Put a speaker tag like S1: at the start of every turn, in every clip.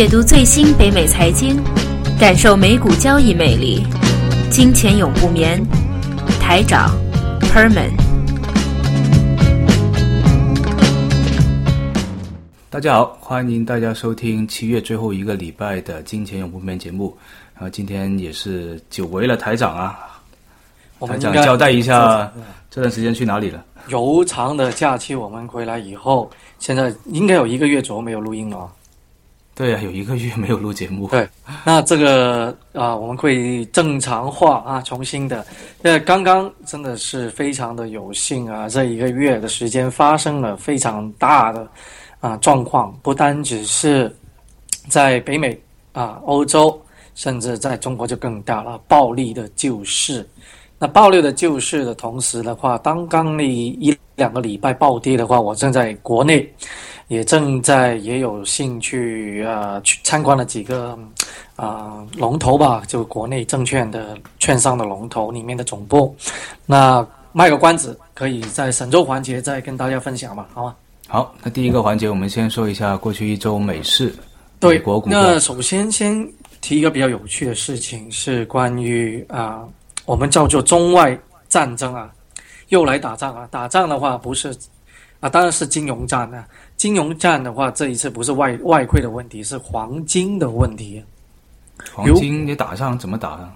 S1: 解读最新北美财经，感受美股交易魅力。金钱永不眠，台长 Perman。
S2: 大家好，欢迎大家收听七月最后一个礼拜的《金钱永不眠》节目。啊，今天也是久违了台长啊，台长交代一下这段时间去哪里了？
S3: 悠长的假期，我们回来以后，现在应该有一个月左右没有录音了。
S2: 对啊，有一个月没有录节目。
S3: 对，那这个啊，我们会正常化啊，重新的。那刚刚真的是非常的有幸啊，这一个月的时间发生了非常大的啊状况，不单只是在北美啊、欧洲，甚至在中国就更大了，暴力的救市。那暴力的救市的同时的话，刚刚那一两个礼拜暴跌的话，我正在国内。也正在也有兴趣啊，去参观了几个啊龙头吧，就国内证券的券商的龙头里面的总部。那卖个关子，可以在神州环节再跟大家分享吧，好吗？
S2: 好，那第一个环节我们先说一下过去一周美市，
S3: 对，
S2: 国股。
S3: 那首先先提一个比较有趣的事情，是关于啊，我们叫做中外战争啊，又来打仗啊，打仗的话不是啊，当然是金融战啊。金融战的话，这一次不是外外汇的问题，是黄金的问题。
S2: 黄金你打仗怎么打呢？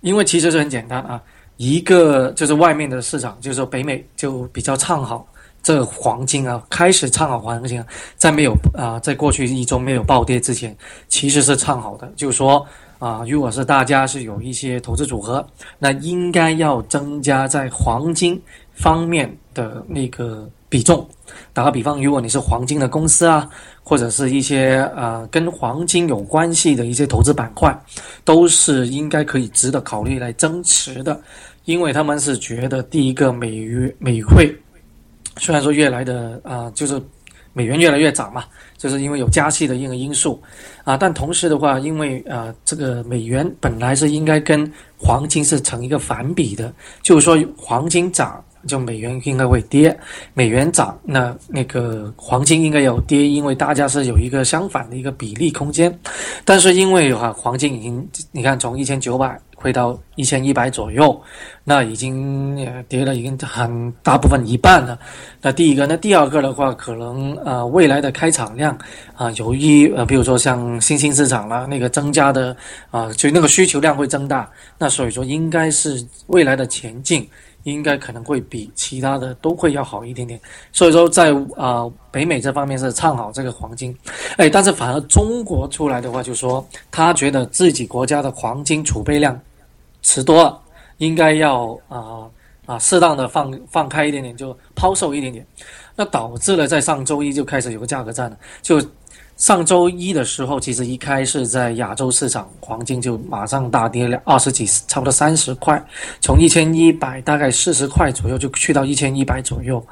S3: 因为其实是很简单啊，一个就是外面的市场，就是说北美就比较唱好这黄金啊，开始唱好黄金，在没有啊，在过去一周没有暴跌之前，其实是唱好的。就是说啊，如果是大家是有一些投资组合，那应该要增加在黄金方面的那个比重。打个比方，如果你是黄金的公司啊，或者是一些呃跟黄金有关系的一些投资板块，都是应该可以值得考虑来增持的，因为他们是觉得第一个美元美汇虽然说越来的啊，就是美元越来越涨嘛，就是因为有加息的一个因素啊，但同时的话，因为啊这个美元本来是应该跟黄金是成一个反比的，就是说黄金涨。就美元应该会跌，美元涨，那那个黄金应该有跌，因为大家是有一个相反的一个比例空间。但是因为哈黄金已经你看从一千九百回到一千一百左右，那已经跌了已经很大部分一半了。那第一个，那第二个的话，可能呃未来的开场量啊，由于呃比如说像新兴市场啦，那个增加的啊，就那个需求量会增大，那所以说应该是未来的前进。应该可能会比其他的都会要好一点点，所以说在啊北美这方面是唱好这个黄金，哎，但是反而中国出来的话就说他觉得自己国家的黄金储备量吃多了，应该要啊啊适当的放放开一点点，就抛售一点点，那导致了在上周一就开始有个价格战了，就。上周一的时候，其实一开始在亚洲市场，黄金就马上大跌了二十几，差不多三十块，从一千一百大概四十块左右就去到一千一百左右。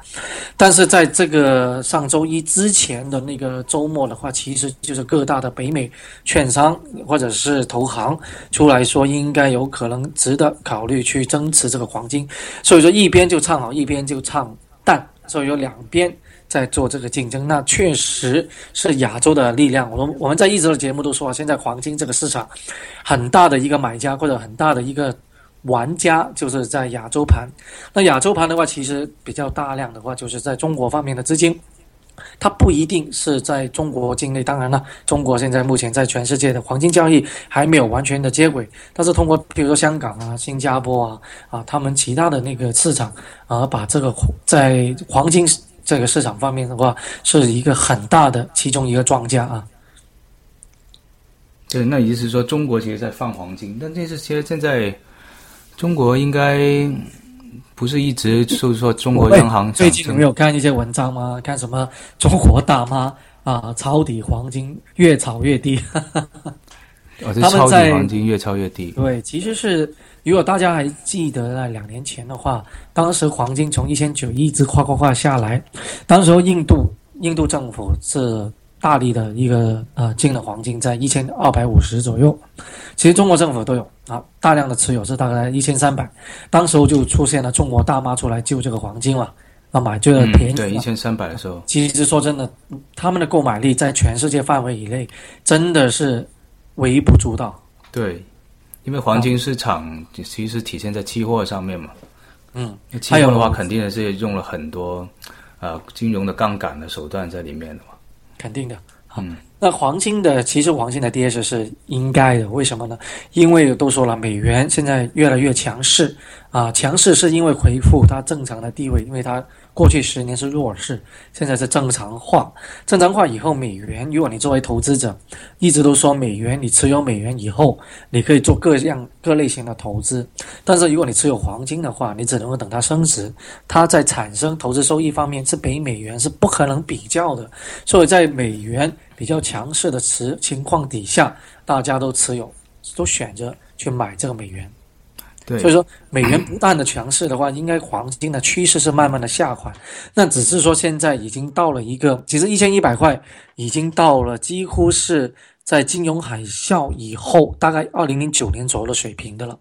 S3: 但是在这个上周一之前的那个周末的话，其实就是各大的北美券商或者是投行出来说，应该有可能值得考虑去增持这个黄金。所以说一边就唱好，一边就唱淡，所以有两边。在做这个竞争，那确实是亚洲的力量。我们我们在一直的节目都说，现在黄金这个市场很大的一个买家或者很大的一个玩家，就是在亚洲盘。那亚洲盘的话，其实比较大量的话，就是在中国方面的资金，它不一定是在中国境内。当然了，中国现在目前在全世界的黄金交易还没有完全的接轨，但是通过比如说香港啊、新加坡啊啊，他们其他的那个市场啊，把这个在黄金。这个市场方面的话，是一个很大的其中一个庄家啊。
S2: 对，那意思是说，中国其实在放黄金，但这是其实现在中国应该不是一直就是说中国央行
S3: 最近有没有看一些文章吗？看什么中国大妈啊抄底黄金，越炒越低。
S2: 哦，这抄底黄金越抄越低。
S3: 对，其实是。如果大家还记得在两年前的话，当时黄金从一千九一直夸夸夸下来，当时候印度印度政府是大力的一个呃进了黄金在一千二百五十左右，其实中国政府都有啊大量的持有是大概一千三百，当时候就出现了中国大妈出来救这个黄金了。啊买这个便宜，
S2: 对一千三百的时候，
S3: 其实说真的，他们的购买力在全世界范围以内真的是微不足道。
S2: 对，因为黄金市场其实体现在期货上面嘛。
S3: 嗯，
S2: 期货的话，肯定是用了很多呃金融的杠杆的手段在里面的嘛。
S3: 肯定的。嗯，那黄金的其实黄金的跌势是应该的，为什么呢？因为都说了，美元现在越来越强势啊，强势是因为回复它正常的地位，因为它。过去十年是弱势，现在是正常化。正常化以后，美元，如果你作为投资者，一直都说美元，你持有美元以后，你可以做各样各类型的投资。但是如果你持有黄金的话，你只能够等它升值，它在产生投资收益方面是比美元是不可能比较的。所以在美元比较强势的持情况底下，大家都持有，都选择去买这个美元。所以说，美元不断的强势的话，应该黄金的趋势是慢慢的下滑。那只是说现在已经到了一个，其实一千一百块已经到了几乎是在金融海啸以后，大概二零零九年左右的水平的了。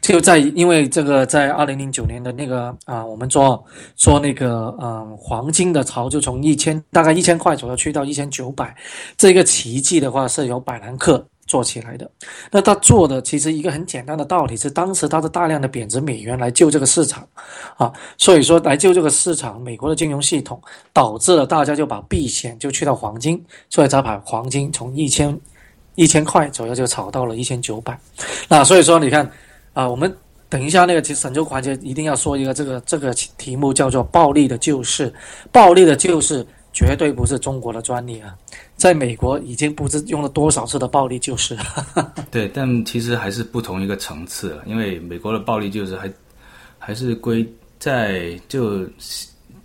S3: 就在因为这个在二零零九年的那个啊，我们说说那个嗯黄金的潮就从一千大概一千块左右去到一千九百，这个奇迹的话是由百兰克。做起来的，那他做的其实一个很简单的道理是，当时他是大量的贬值美元来救这个市场，啊，所以说来救这个市场，美国的金融系统导致了大家就把避险就去到黄金，所以才把黄金从一千一千块左右就炒到了一千九百，那所以说你看啊，我们等一下那个其实神州环节一定要说一个这个这个题目叫做暴力的救市，暴力的救市。绝对不是中国的专利啊，在美国已经不知用了多少次的暴力救市。
S2: 对，但其实还是不同一个层次了，因为美国的暴力救市还还是归在就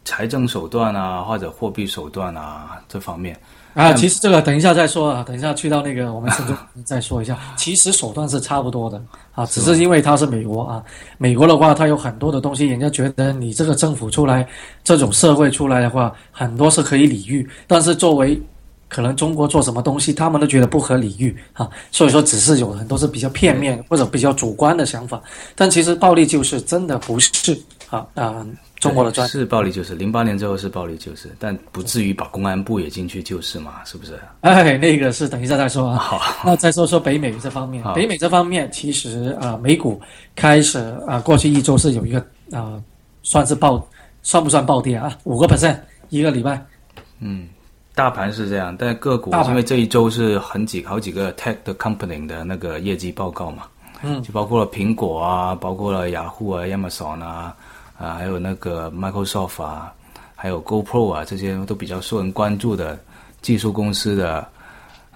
S2: 财政手段啊，或者货币手段啊这方面。
S3: 啊，其实这个等一下再说啊，等一下去到那个我们深圳 再说一下。其实手段是差不多的啊，只是因为它是美国啊，美国的话它有很多的东西，人家觉得你这个政府出来，这种社会出来的话，很多是可以理喻，但是作为可能中国做什么东西，他们都觉得不合理喻啊，所以说只是有很多是比较片面或者比较主观的想法，但其实暴力就是真的不是啊啊。中国的专
S2: 是暴力就是，零八年之后是暴力就是，但不至于把公安部也进去救市嘛？是不是？
S3: 哎，那个是等一下再说啊。
S2: 好，
S3: 那再说说北美这方面。北美这方面其实啊，美股开始啊，过去一周是有一个啊，算是暴，算不算暴跌啊？五个 percent 一个礼拜。
S2: 嗯，大盘是这样，但个股因为这一周是很几好几个 tech 的 company 的那个业绩报告嘛，
S3: 嗯，
S2: 就包括了苹果啊，包括了雅虎啊，Amazon 啊。啊，还有那个 Microsoft 啊，还有 GoPro 啊，这些都比较受人关注的技术公司的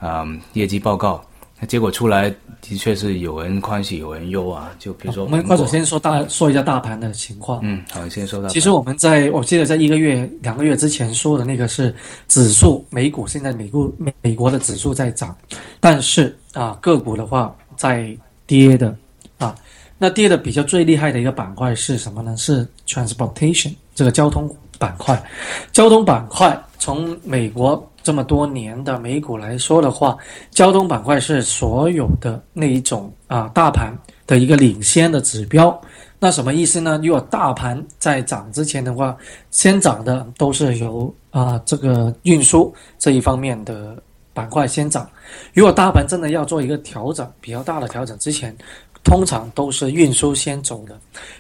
S2: 嗯业绩报告。那结果出来的确是有人欢喜有人忧啊。就比如说，
S3: 我们或者先说大说一下大盘的情况。
S2: 嗯，好，先说大。
S3: 其实我们在我记得在一个月、两个月之前说的那个是指数，美股现在美股美美国的指数在涨，但是啊个股的话在跌的啊。那跌的比较最厉害的一个板块是什么呢？是 transportation 这个交通板块。交通板块从美国这么多年的美股来说的话，交通板块是所有的那一种啊大盘的一个领先的指标。那什么意思呢？如果大盘在涨之前的话，先涨的都是由啊这个运输这一方面的板块先涨。如果大盘真的要做一个调整，比较大的调整之前。通常都是运输先走的，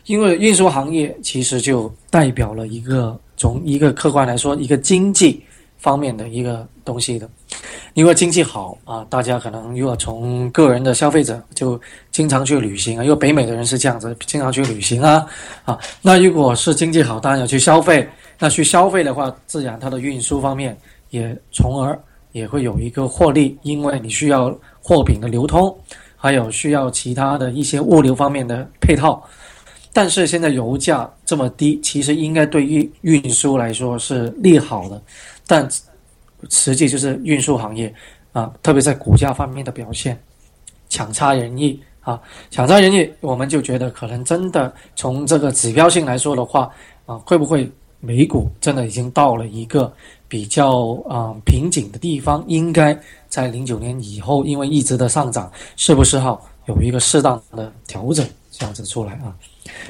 S3: 因为运输行业其实就代表了一个从一个客观来说一个经济方面的一个东西的。因为经济好啊，大家可能如果从个人的消费者就经常去旅行啊，因为北美的人是这样子，经常去旅行啊啊。那如果是经济好，当然要去消费。那去消费的话，自然它的运输方面也从而也会有一个获利，因为你需要货品的流通。还有需要其他的一些物流方面的配套，但是现在油价这么低，其实应该对于运输来说是利好的，但实际就是运输行业啊，特别在股价方面的表现强差人意啊，强差人意，我们就觉得可能真的从这个指标性来说的话啊，会不会美股真的已经到了一个比较啊瓶颈的地方，应该。在零九年以后，因为一直的上涨，是不是哈有一个适当的调整这样子出来啊？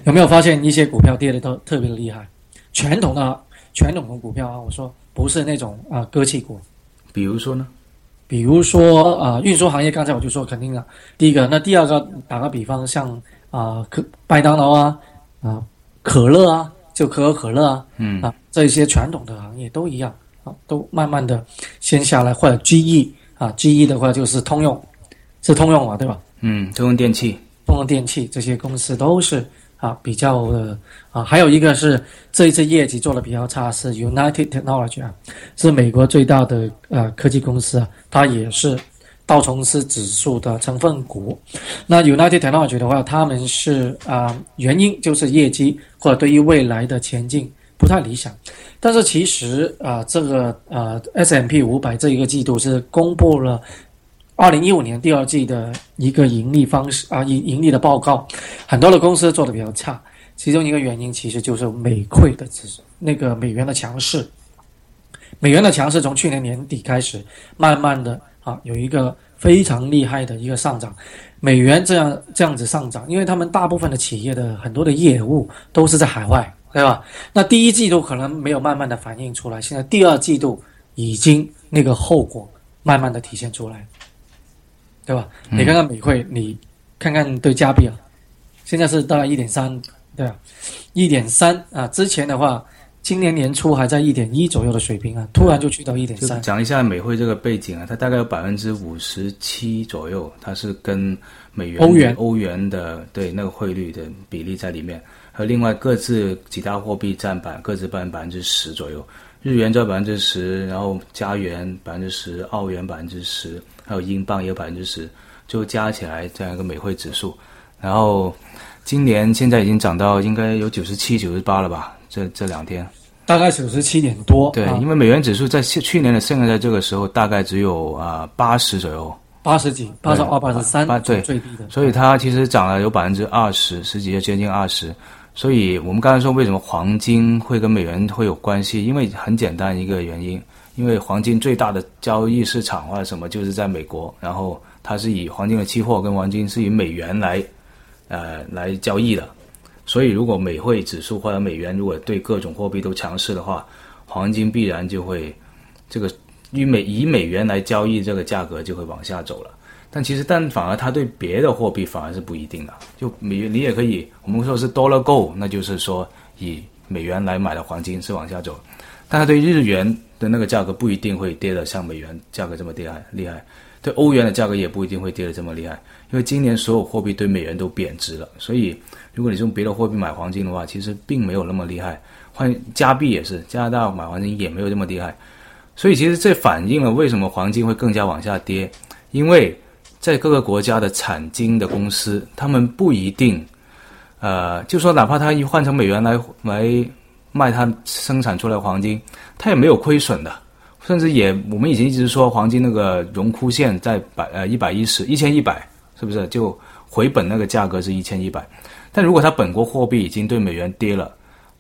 S3: 有没有发现一些股票跌的都特别的厉害？传统的传统的股票啊，我说不是那种啊科技股。
S2: 比如说呢？
S3: 比如说啊，运输行业，刚才我就说肯定了。第一个，那第二个，打个比方，像啊，可麦当劳啊，啊，可乐啊，就可口可乐啊，
S2: 嗯
S3: 啊，这些传统的行业都一样啊，都慢慢的先下来，或者 GE 啊，GE 的话就是通用，是通用嘛，对吧？
S2: 嗯，通用电器，
S3: 通用电器这些公司都是啊比较的啊，还有一个是这一次业绩做的比较差是 United Technology 啊，是美国最大的呃科技公司啊，它也是道琼斯指数的成分股。那 United Technology 的话，他们是啊原因就是业绩或者对于未来的前景不太理想，但是其实啊这个呃 S M P 五百这一个季度是公布了。二零一五年第二季的一个盈利方式啊，盈盈利的报告，很多的公司做的比较差，其中一个原因其实就是美汇的指那个美元的强势，美元的强势从去年年底开始，慢慢的啊有一个非常厉害的一个上涨，美元这样这样子上涨，因为他们大部分的企业的很多的业务都是在海外，对吧？那第一季度可能没有慢慢的反映出来，现在第二季度已经那个后果慢慢的体现出来。对吧？你看看美汇，你看看对加币啊，现在是大概一点三，对啊，一点三啊。之前的话，今年年初还在一点一左右的水平啊，突然就去到一点三。
S2: 讲一下美汇这个背景啊，它大概有百分之五十七左右，它是跟美元、
S3: 欧元、
S2: 欧元的对那个汇率的比例在里面，和另外各自几大货币占百各自占百分之十左右，日元占百分之十，然后加元百分之十，澳元百分之十。还有英镑也有百分之十，就加起来这样一个美汇指数，然后今年现在已经涨到应该有九十七、九十八了吧？这这两天
S3: 大概九十七点多。
S2: 对，因为美元指数在去年的现在这个时候大概只有啊八十左右，
S3: 八十几、八十二、八十三，
S2: 对
S3: 最低的。
S2: 所以它其实涨了有百分之二十，十几接近二十。所以我们刚才说为什么黄金会跟美元会有关系？因为很简单一个原因。因为黄金最大的交易市场或者什么就是在美国，然后它是以黄金的期货跟黄金是以美元来，呃来交易的，所以如果美汇指数或者美元如果对各种货币都强势的话，黄金必然就会这个以美以美元来交易这个价格就会往下走了。但其实但反而它对别的货币反而是不一定的，就美元你也可以我们说是 dollar g o 那就是说以美元来买的黄金是往下走，但它对日元。的那个价格不一定会跌得像美元价格这么厉害，厉害。对欧元的价格也不一定会跌得这么厉害，因为今年所有货币对美元都贬值了，所以如果你用别的货币买黄金的话，其实并没有那么厉害。换加币也是，加拿大买黄金也没有这么厉害，所以其实这反映了为什么黄金会更加往下跌，因为在各个国家的产金的公司，他们不一定，呃，就说哪怕他一换成美元来来。卖他生产出来黄金，他也没有亏损的，甚至也我们以前一直说黄金那个荣枯线在百呃一百一十一千一百，是不是就回本那个价格是一千一百？但如果它本国货币已经对美元跌了，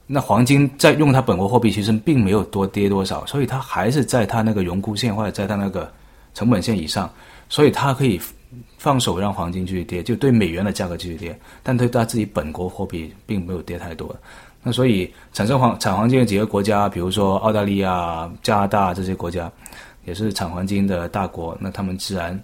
S2: 那黄金在用它本国货币其实并没有多跌多少，所以它还是在它那个荣枯线或者在它那个成本线以上，所以它可以放手让黄金继续跌，就对美元的价格继续跌，但对它自己本国货币并没有跌太多。那所以产生黄产黄金的几个国家，比如说澳大利亚、加拿大这些国家，也是产黄金的大国。那他们自然，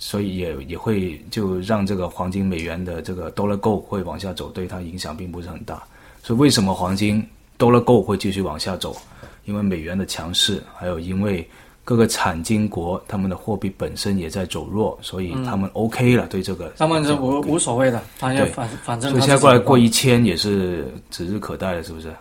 S2: 所以也也会就让这个黄金美元的这个 dollar go 会往下走，对它影响并不是很大。所以为什么黄金 dollar go 会继续往下走？因为美元的强势，还有因为。各个产金国，他们的货币本身也在走弱，所以他们 OK 了，对这个
S3: 他们是无无所谓的，反正反反正。
S2: 所以现在过来过一千也是指日可待了，是不是？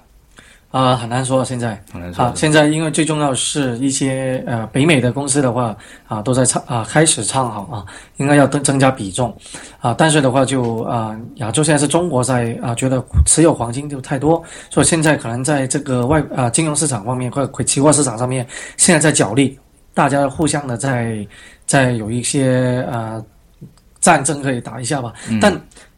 S3: 啊，很难说，现在
S2: 很难说。
S3: 啊，现在因为最重要是一些呃北美的公司的话啊，都在唱啊开始唱好啊，应该要增增加比重啊。但是的话就啊，亚洲现在是中国在啊，觉得持有黄金就太多，所以现在可能在这个外啊金融市场方面或者期货市场上面，现在在角力，大家互相的在在有一些呃战争可以打一下吧。但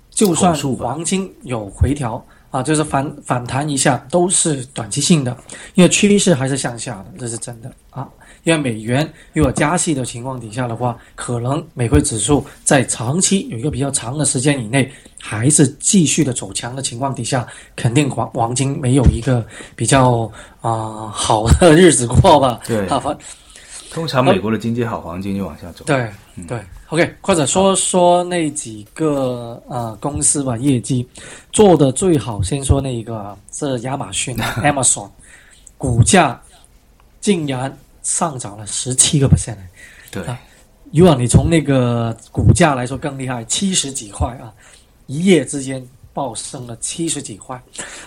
S3: 就算黄金有回调。啊，就是反反弹一下都是短期性的，因为趋势还是向下的，这是真的啊。因为美元如果加息的情况底下的话，可能美汇指数在长期有一个比较长的时间以内，还是继续的走强的情况底下，肯定黄黄金没有一个比较啊好的日子过吧？
S2: 对，通常美国的经济好，黄金就往下走。
S3: 对对，OK，或者说说那几个呃公司吧，业绩做的最好，先说那一个是亚马逊 Amazon，股价竟然。上涨了十七个 percent，
S2: 对，
S3: 如果你从那个股价来说更厉害，七十几块啊，一夜之间暴升了七十几块。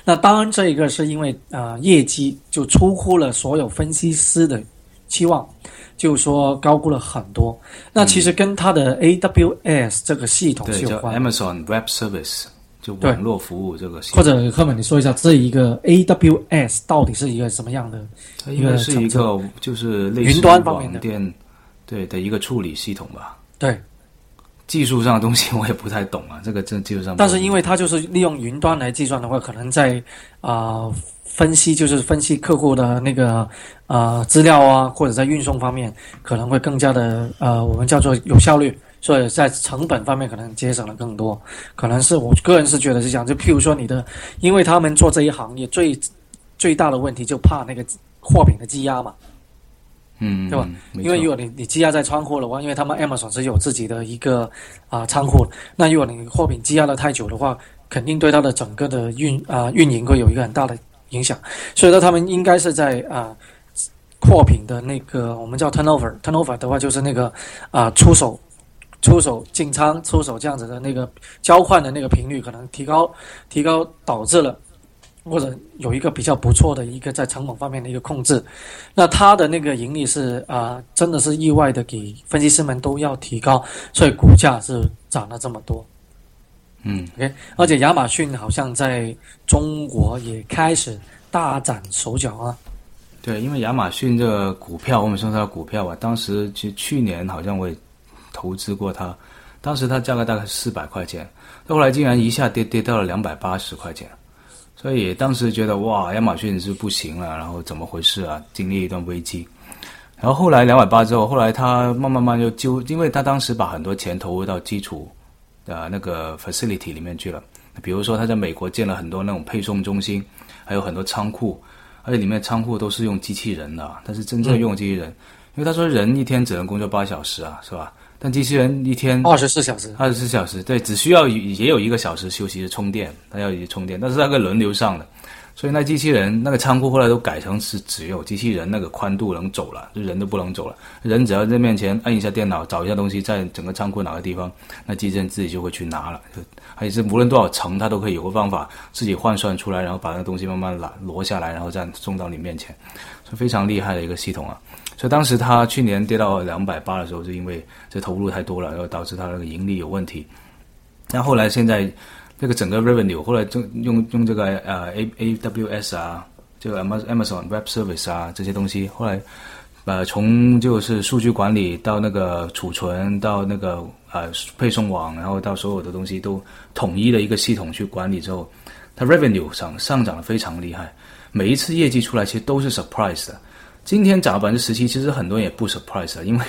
S3: 那当然，这一个是因为啊，业绩就出乎了所有分析师的期望，就说高估了很多。那其实跟它的 AWS 这个系统是有关
S2: ，Amazon Web Service 就网络服务这个系。
S3: 或者赫本，你说一下这一个 AWS 到底是一个什么样的？
S2: 应该是一个就是类似网店对的一个处理系统吧。
S3: 对，
S2: 技术上的东西 我也不太懂啊，这个这技术上。
S3: 但是因为它就是利用云端来计算的话，可能在啊分析就是分析客户的那个啊资料啊，或者在运送方面可能会更加的呃我们叫做有效率，所以在成本方面可能节省了更多。可能是我个人是觉得是这样，就譬如说你的，因为他们做这一行业最最大的问题就怕那个。货品的积压嘛，
S2: 嗯，
S3: 对吧？因为如果你你积压在仓库的话，因为他们 Amazon 是有自己的一个啊仓库，那如果你货品积压的太久的话，肯定对它的整个的运啊运营会有一个很大的影响。所以说，他们应该是在啊货品的那个我们叫 turnover，turnover 的话就是那个啊出手出手进仓出手这样子的那个交换的那个频率可能提高提高，导致了。或者有一个比较不错的一个在成本方面的一个控制，那它的那个盈利是啊，真的是意外的，给分析师们都要提高，所以股价是涨了这么多。
S2: 嗯
S3: ，OK，而且亚马逊好像在中国也开始大展手脚啊。
S2: 对，因为亚马逊这个股票，我们说它的股票吧，当时其实去年好像我也投资过它，当时它价格大概四百块钱，后来竟然一下跌跌到了两百八十块钱。所以当时觉得哇，亚马逊是不行了，然后怎么回事啊？经历一段危机，然后后来两百八之后，后来他慢慢慢就就，因为他当时把很多钱投入到基础的那个 facility 里面去了，比如说他在美国建了很多那种配送中心，还有很多仓库，而且里面仓库都是用机器人的，但是真正用机器人，因为他说人一天只能工作八小时啊，是吧？但机器人一天
S3: 二十四小时，
S2: 二十四小时，对，只需要也有一个小时休息是充电，它要充电，但是那个轮流上的，所以那机器人那个仓库后来都改成是只有机器人那个宽度能走了，就人都不能走了，人只要在面前按一下电脑，找一下东西，在整个仓库哪个地方，那机器人自己就会去拿了，就而且是无论多少层，它都可以有个方法自己换算出来，然后把那个东西慢慢拿挪下来，然后再送到你面前，是非常厉害的一个系统啊。所以当时他去年跌到两百八的时候，就因为这投入太多了，然后导致他那个盈利有问题。那后来现在这个整个 revenue 后来就用用这个呃 A A W S 啊，这个 Amazon Web Service 啊这些东西，后来呃从就是数据管理到那个储存到那个呃配送网，然后到所有的东西都统一的一个系统去管理之后，它 revenue 上上涨的非常厉害。每一次业绩出来，其实都是 surprise 的。今天涨了百分之十七，其实很多人也不 surprise 啊，因为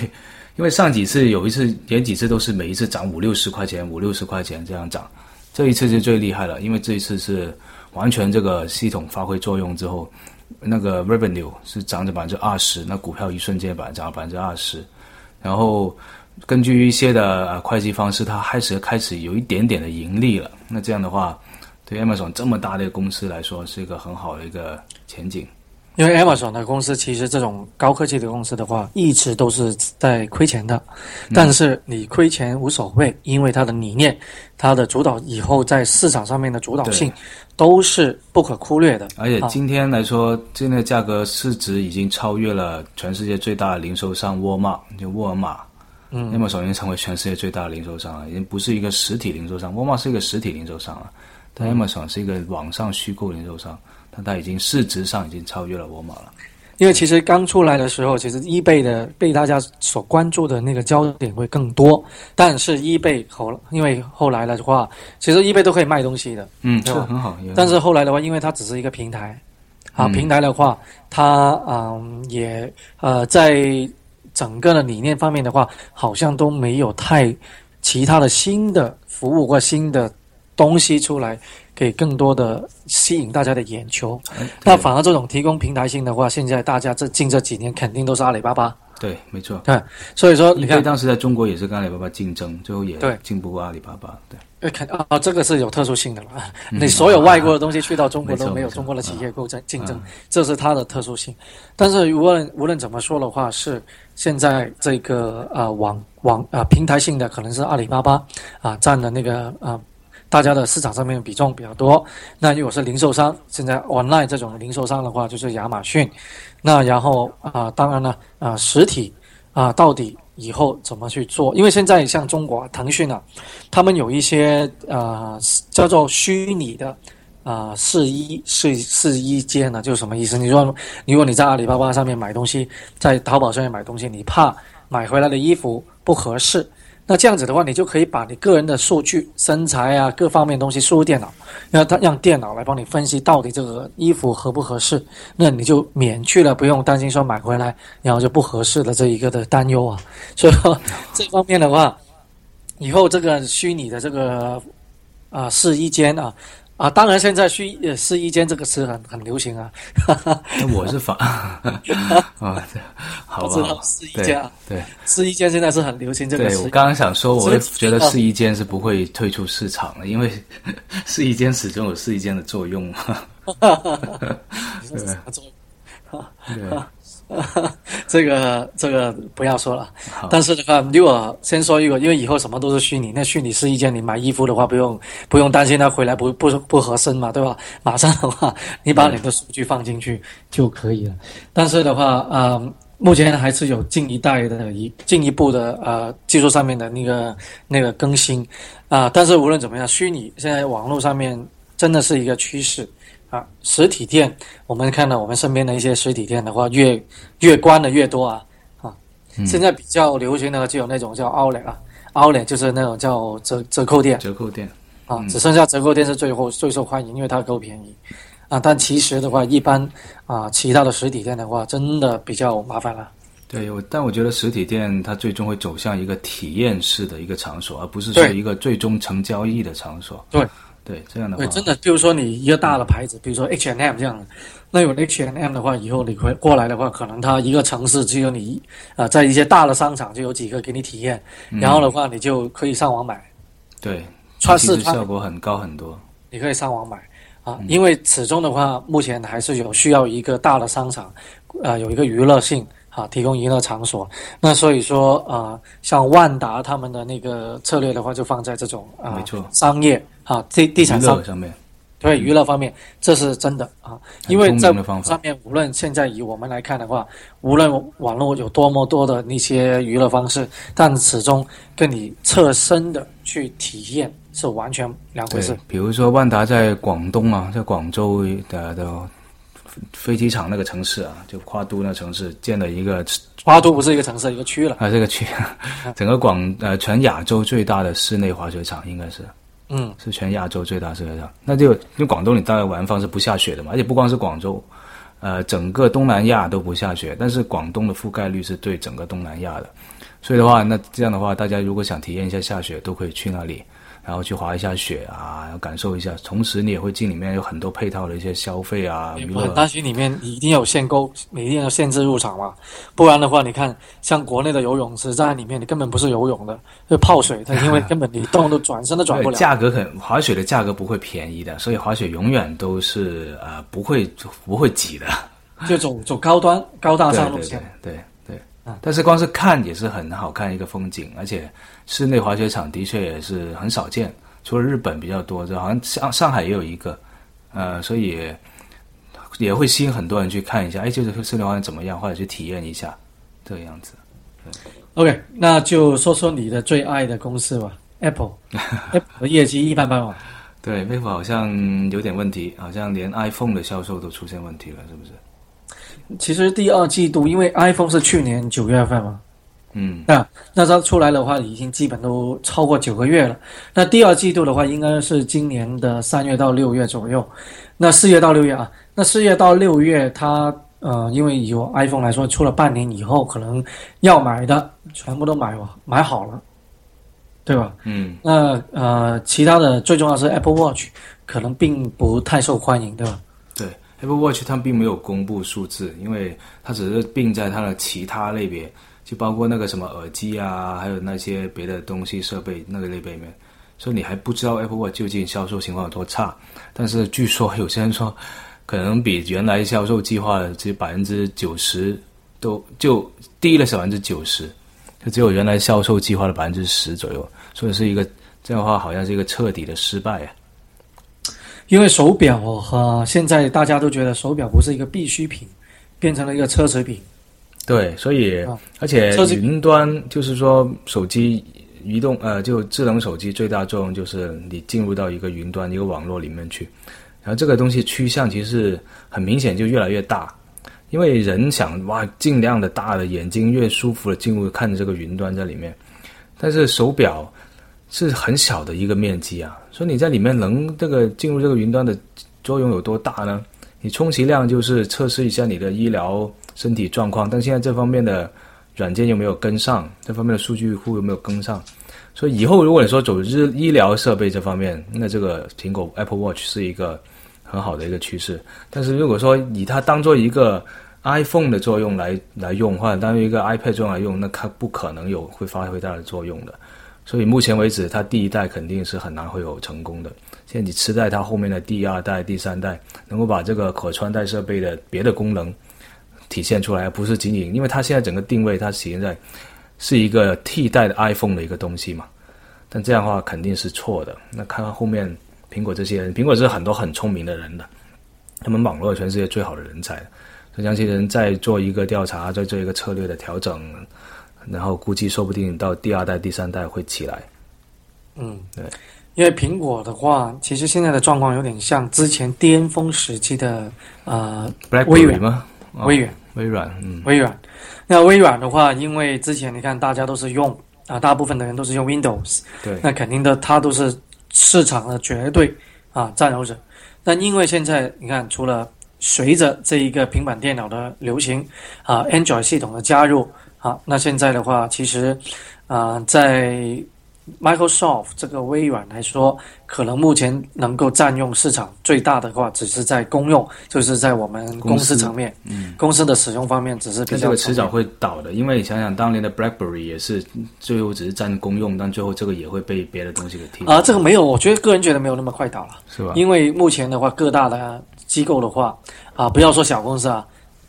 S2: 因为上几次有一次，前几次都是每一次涨五六十块钱，五六十块钱这样涨，这一次是最厉害了，因为这一次是完全这个系统发挥作用之后，那个 revenue 是涨着百分之二十，那股票一瞬间把涨了百分之二十，然后根据一些的会计方式，它开始开始有一点点的盈利了，那这样的话，对 Amazon 这么大的公司来说，是一个很好的一个前景。
S3: 因为 Amazon 的公司其实这种高科技的公司的话，一直都是在亏钱的。但是你亏钱无所谓，因为它的理念、它的主导以后在市场上面的主导性都是不可忽略的。
S2: 而且今天来说，今天的价格市值已经超越了全世界最大的零售商沃尔玛，就沃尔玛。
S3: 嗯
S2: ，Amazon 已经成为全世界最大的零售商了，已经不是一个实体零售商。沃尔玛是一个实体零售商了，但 Amazon 是一个网上虚构零售商。它已经市值上已经超越了沃尔玛了。
S3: 因为其实刚出来的时候，其实 eBay 的被大家所关注的那个焦点会更多。但是 eBay 后，因为后来的话，其实 eBay 都可以卖东西的，
S2: 嗯，
S3: 对吧
S2: 是很好。
S3: 但是后来的话，因为它只是一个平台，啊，
S2: 嗯
S3: 平台的话，它嗯也呃在整个的理念方面的话，好像都没有太其他的新的服务或新的东西出来，给更多的吸引大家的眼球。
S2: 哎
S3: 那反而这种提供平台性的话，现在大家这近这几年肯定都是阿里巴巴，
S2: 对，没错。
S3: 对，所以说你
S2: 你
S3: 看，
S2: 当时在中国也是跟阿里巴巴竞争，最后也
S3: 对
S2: 进不过阿里巴巴。对，
S3: 呃，肯啊，这个是有特殊性的了。你所有外国的东西去到中国都没有中国的企业够争竞争
S2: 嗯，
S3: 这是它的特殊性。但是无论无论怎么说的话，是现在这个呃网网啊、呃、平台性的可能是阿里巴巴啊、占的那个啊。大家的市场上面比重比较多。那如果是零售商，现在 online 这种零售商的话，就是亚马逊。那然后啊、当然了啊、实体啊、到底以后怎么去做？因为现在像中国腾讯啊，他们有一些呃叫做虚拟的啊试衣试试衣间呢，就是什么意思？你说如果你在阿里巴巴上面买东西，在淘宝上面买东西，你怕买回来的衣服不合适。那这样子的话，你就可以把你个人的数据、身材啊各方面东西输入电脑，让它让电脑来帮你分析到底这个衣服合不合适，那你就免去了不用担心说买回来然后就不合适的这一个的担忧啊。所以说 这方面的话，以后这个虚拟的这个啊试衣间啊啊，当然现在虚呃试衣间这个词很很流行啊，
S2: 那我是反 啊，好吧好
S3: 试衣间啊，
S2: 对
S3: 试衣间现在是很流行这个词。
S2: 对我。刚刚想说，我会觉得试衣间是不会退出市场的，因为试衣间始终有试衣间的作用。
S3: 你说是什么作用？
S2: 对，
S3: 这个这个不要说了，但是的话，如果先说一个，因为以后什么都是虚拟，那虚拟试衣间你买衣服的话，不用不用担心它回来不不不合身嘛，对吧？马上的话，你把你的数据放进去就可以了。但是的话，呃，目前还是有进一代的一进一步的呃技术上面的那个那个更新啊、但是无论怎么样，虚拟现在网络上面真的是一个趋势。啊，实体店，我们看到我们身边的一些实体店的话，越越关的越多啊啊！
S2: 嗯
S3: 现在比较流行的就有那种叫 Outlet 啊，Outlet 就是那种叫折折扣店
S2: 折扣店，
S3: 啊，只剩下折扣店是最后最受欢迎，因为它够便宜啊。但其实的话，一般啊，其他的实体店的话，真的比较麻烦了。
S2: 对，我但我觉得实体店它最终会走向一个体验式的一个场所，而不是说一个最终成交易的场所。
S3: 对
S2: 对，这样的话
S3: 对，真的，比如说你一个大的牌子，比如说 H and M 这样的，那有 H and M 的话，以后你会过来的话，可能它一个城市只有你啊、在一些大的商场就有几个给你体验，然后的话，你就可以上网买。
S2: 对，
S3: 穿试穿
S2: 效果很高很多。
S3: 你可以上网买啊，因为始终的话，目前还是有需要一个大的商场，呃，有一个娱乐性啊，提供娱乐场所。那所以说，呃，像万达他们的那个策略的话，就放在这种啊，
S2: 没错
S3: 商业啊，地地产商
S2: 上面，
S3: 对娱乐方面，这是真的啊，因为在上面，无论现在以我们来看的话，无论网络有多么多的那些娱乐方式，但始终跟你侧身的去体验是完全两回
S2: 对
S3: 事。，
S2: 比如说万达在广东啊，在广州的的飞机场那个城市啊，就花都那城市建了一个
S3: 花都不是一个城市，一个区了。
S2: 啊，这个区，整个广呃全亚洲最大的室内滑雪场应该是
S3: 嗯，
S2: 是全亚洲最大世界上。那就因为广东你大概玩方是不下雪的嘛，而且不光是广州，呃，整个东南亚都不下雪，但是广东的覆盖率是对整个东南亚的，所以的话，那这样的话，大家如果想体验一下下雪，都可以去那里。然后去滑一下雪啊，然后感受一下。同时，你也会进里面有很多配套的一些消费啊、娱乐。
S3: 我很担心里面一定有限购，你一定要限制入场嘛，不然的话，你看像国内的游泳池在里面，你根本不是游泳的，就泡水它，因为 根本你动都转身都转不，了。
S2: 价格很滑雪的价格不会便宜的，所以滑雪永远都是呃不会不会挤的。
S3: 就走走高端高大上路线
S2: 对。对对
S3: 嗯。
S2: 但是光是看也是很好看一个风景，而且室内滑雪场的确也是很少见，除了日本比较多，就好像上上海也有一个，呃，所以也也会吸引很多人去看一下，哎，这个室内滑雪怎么样，或者去体验一下这个样子。
S3: OK，那就说说你的最爱的公司吧，Apple。Apple 的业绩一般般吧。
S2: 对，Apple 好像有点问题，好像连 iPhone 的销售都出现问题了，是不是？
S3: 其实第二季度，因为 iPhone 是去年九月份嘛，
S2: 嗯，
S3: 那那它出来的话，已经基本都超过九个月了。那第二季度的话，应该是今年的三月到六月左右。那四月到六月啊，那四月到六月，它呃，因为有 iPhone 来说，出了半年以后，可能要买的全部都买买好了，对吧？
S2: 嗯，
S3: 那呃，其他的最重要是 Apple Watch，可能并不太受欢迎，对吧？
S2: 对，Apple Watch 它并没有公布数字，因为它只是并在它的其他类别，就包括那个什么耳机啊，还有那些别的东西设备那个类别里面，所以你还不知道 Apple Watch 究竟销售情况有多差。但是据说有些人说，可能比原来销售计划的这百分之九十都就低了百分之九十，就只有原来销售计划的百分之十左右，所以是一个这样的话，好像是一个彻底的失败啊。
S3: 因为手表哈，现在大家都觉得手表不是一个必需品，变成了一个奢侈品。
S2: 对，所以、
S3: 啊
S2: 而且云端就是说手机移动呃，就智能手机最大作用就是你进入到一个云端一个网络里面去，然后这个东西趋向其实很明显就越来越大，因为人想哇尽量的大的眼睛越舒服的进入看这个云端在里面，但是手表是很小的一个面积啊，所以你在里面能这个进入这个云端的作用有多大呢？你充其量就是测试一下你的医疗身体状况，但现在这方面的软件又没有跟上，这方面的数据库又没有跟上，所以以后如果你说走日医疗设备这方面，那这个苹果 Apple Watch 是一个很好的一个趋势。但是如果说以它当做一个 iPhone 的作用来来用，或者当一个 iPad 作用来用，那它不可能有会发挥大的作用的。所以目前为止，它第一代肯定是很难会有成功的。现在你期待它后面的第二代、第三代能够把这个可穿戴设备的别的功能体现出来，不是仅仅因为它现在整个定位，它现在是一个替代的 iPhone 的一个东西嘛。但这样的话肯定是错的。那看看后面苹果这些人，苹果是很多很聪明的人的，他们网络全世界最好的人才，所以这些人在做一个调查，在做一个策略的调整，然后估计说不定到第二代、第三代会起来。
S3: 嗯，
S2: 对，
S3: 因为苹果的话，其实现在的状况有点像之前巅峰时期的呃微软
S2: 吗？哦
S3: 微软，
S2: 微软，嗯，
S3: 微软。那微软的话，因为之前你看大家都是用啊，大部分的人都是用 Windows，
S2: 对，
S3: 那肯定的，它都是市场的绝对啊占有者。但因为现在你看，除了随着这一个平板电脑的流行啊，Android 系统的加入啊，那现在的话，其实啊，在 Microsoft 这个微软来说，可能目前能够占用市场最大的话，只是在公用，就是在我们公司层面，
S2: 嗯，
S3: 公司的使用方面，只是比
S2: 较这
S3: 较
S2: 个迟早会倒的，因为你想想当年的 BlackBerry 也是最后只是占公用，但最后这个也会被别的东西给替代
S3: 啊，这个没有，我觉得个人觉得没有那么快倒了。
S2: 是吧？
S3: 因为目前的话，各大的机构的话，啊，不要说小公司啊，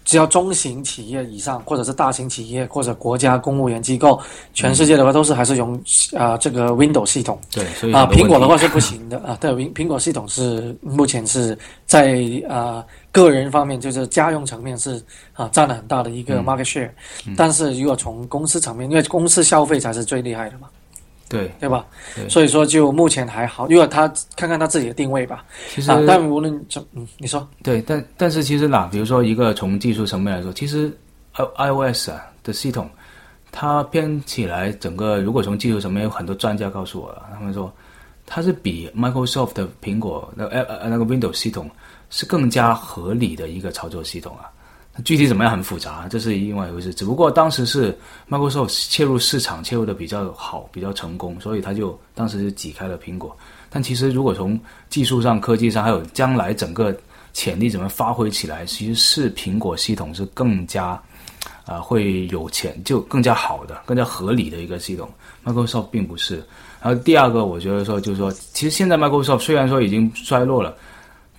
S3: 只要中型企业以上，或者是大型企业或者国家公务员机构，全世界的话都是还是用啊这个 Windows 系统
S2: 对，所以
S3: 啊，苹果的话是不行的啊。对，苹苹果系统是目前是在啊个人方面，就是家用层面是啊占了很大的一个 market share，、但是如果从公司层面，因为公司消费才是最厉害的嘛。
S2: 对，
S3: 对吧？
S2: 对
S3: 所以说就目前还好，因为他看看他自己的定位吧。
S2: 其实
S3: 啊，但无论怎嗯，你说
S2: 对，但但是其实啦，比如说一个从技术层面来说，其实 i iOS 啊的系统，它编起来整个，如果从技术层面，有很多专家告诉我了，他们说它是比 Microsoft 的苹果那呃呃那个 Windows 系统是更加合理的一个操作系统啊。具体怎么样很复杂，这是另外一回事。只不过当时是 Microsoft 切入市场切入的比较好，比较成功，所以他就当时就挤开了苹果。但其实如果从技术上、科技上，还有将来整个潜力怎么发挥起来，其实是苹果系统是更加啊、会有潜，就更加好的、更加合理的一个系统。Microsoft 并不是。然后第二个，我觉得说就是说，其实现在 Microsoft 虽然说已经衰落了，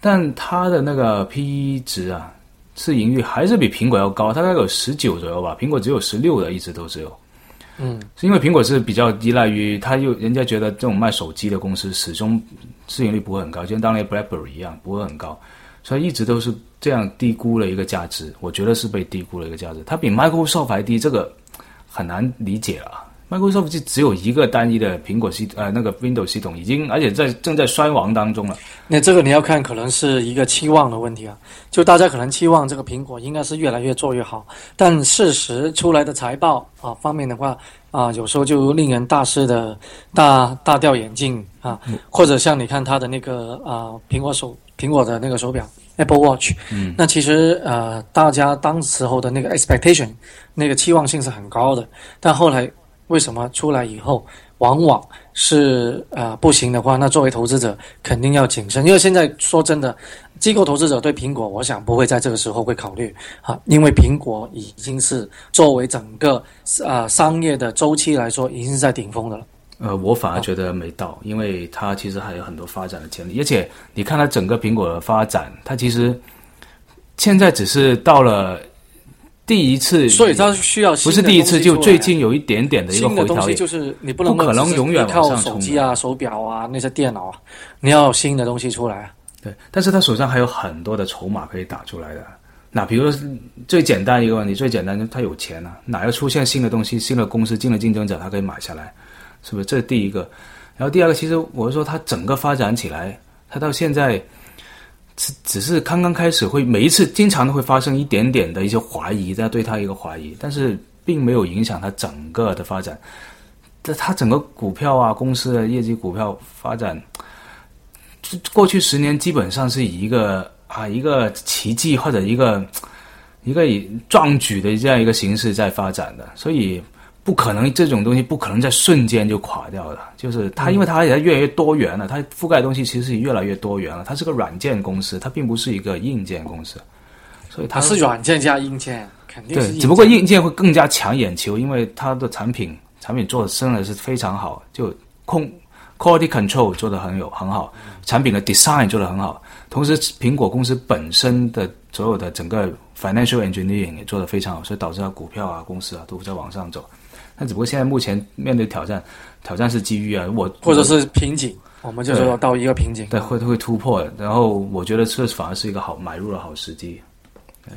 S2: 但它的那个 P/E 值啊，市盈率还是比苹果要高，它大概有十九左右吧，苹果只有十六的，一直都只有。
S3: 嗯，
S2: 是因为苹果是比较依赖于它又人家觉得这种卖手机的公司始终市盈率不会很高，就像当年 BlackBerry 一样不会很高，所以一直都是这样低估了一个价值。我觉得是被低估了一个价值，它比 Microsoft 还低，这个很难理解啊。Microsoft 就只有一个单一的苹果系呃那个 Windows 系统，已经而且在正在衰亡当中了。
S3: 那这个你要看，可能是一个期望的问题啊。就大家可能期望这个苹果应该是越来越做越好，但事实出来的财报啊方面的话啊，有时候就令人大失的大大掉眼镜啊。或者像你看它的那个啊苹果手苹果的那个手表。Apple Watch，嗯，那其实呃，大家当时候的那个 expectation，那个期望性是很高的，但后来为什么出来以后，往往是呃不行的话，那作为投资者肯定要谨慎，因为现在说真的，机构投资者对苹果，我想不会在这个时候会考虑啊，因为苹果已经是作为整个呃商业的周期来说，已经是在顶峰的了。
S2: 呃，我反而觉得没到，因为它其实还有很多发展的潜力。而且你看它整个苹果的发展，它其实现在只是到了第一次，
S3: 所以它需要
S2: 不是第一次，就最近有一点点的一个回调。
S3: 就是你不能
S2: 不可能永远
S3: 靠手机啊、手表啊那些电脑啊，你要有新的东西出来啊。
S2: 对，但是他手上还有很多的筹码可以打出来的。那比如说最简单一个问题，最简单就他有钱啊，哪要出现新的东西、新的公司、新的竞争者，他可以买下来。是不是这是第一个？然后第二个，其实我是说，它整个发展起来，它到现在只只是刚刚开始，会每一次经常都会发生一点点的一些怀疑，在对他一个怀疑，但是并没有影响他整个的发展。这他整个股票啊，公司的业绩、股票发展，过去十年基本上是以一个啊一个奇迹或者一个一个以壮举的这样一个形式在发展的，所以。不可能，这种东西不可能在瞬间就垮掉的。就是它，因为它也越来越多元了，它覆盖的东西其实也越来越多元了。它是个软件公司，它并不是一个硬件公司，所以
S3: 它是软件加硬件，肯定是。
S2: 只不过硬件会更加抢眼球，因为它的产品产品做的真的是非常好，就控 quality control 做的很有很好，产品的 design 做的很好。同时，苹果公司本身的所有的整个 financial engineering 也做的非常好，所以导致它股票啊、公司啊都在往上走。那只不过现在目前面对挑战，挑战是机遇啊，我
S3: 或者是瓶颈，我们就说到一个瓶颈，
S2: 对，会会突破。然后我觉得这反而是一个好买入的好时机，对，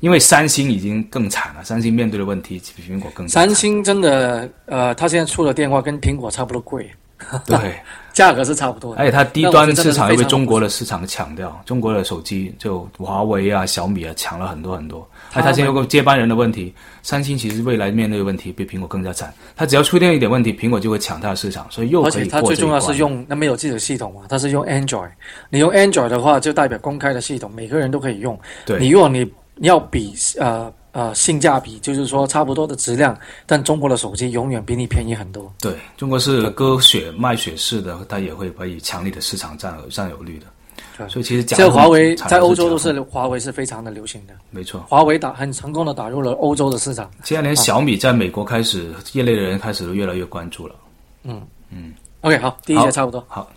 S2: 因为三星已经更惨了，三星面对的问题比苹果更。
S3: 三星真的，呃，它现在出的电话跟苹果差不多贵，
S2: 对。
S3: 价格是差不多，
S2: 而且它低端市场又被中国的市场抢掉，中国的手机就华为啊、小米啊抢了很多很多。那它现在有个接班人的问题，三星其实未来面对的问题比苹果更加惨。它只要出现一点问题，苹果就会抢它的市场，所以又可以
S3: 它最重要是用那没有自己的系统嘛，它是用 Android。你用 Android 的话，就代表公开的系统，每个人都可以用。
S2: 对，
S3: 你如果你要比呃。呃，性价比就是说差不多的质量，但中国的手机永远比你便宜很多。
S2: 对，中国是割血卖血式的，它也会可以强力的市场占有占有率的。对，所以其实
S3: 这华为在欧洲都是华为是非常的流行的。
S2: 没错，
S3: 华为打很成功的打入了欧洲的市场。
S2: 现在连小米在美国开始，业内的人开始都越来越关注了。
S3: 嗯嗯，OK，好，第一节差不多。
S2: 好。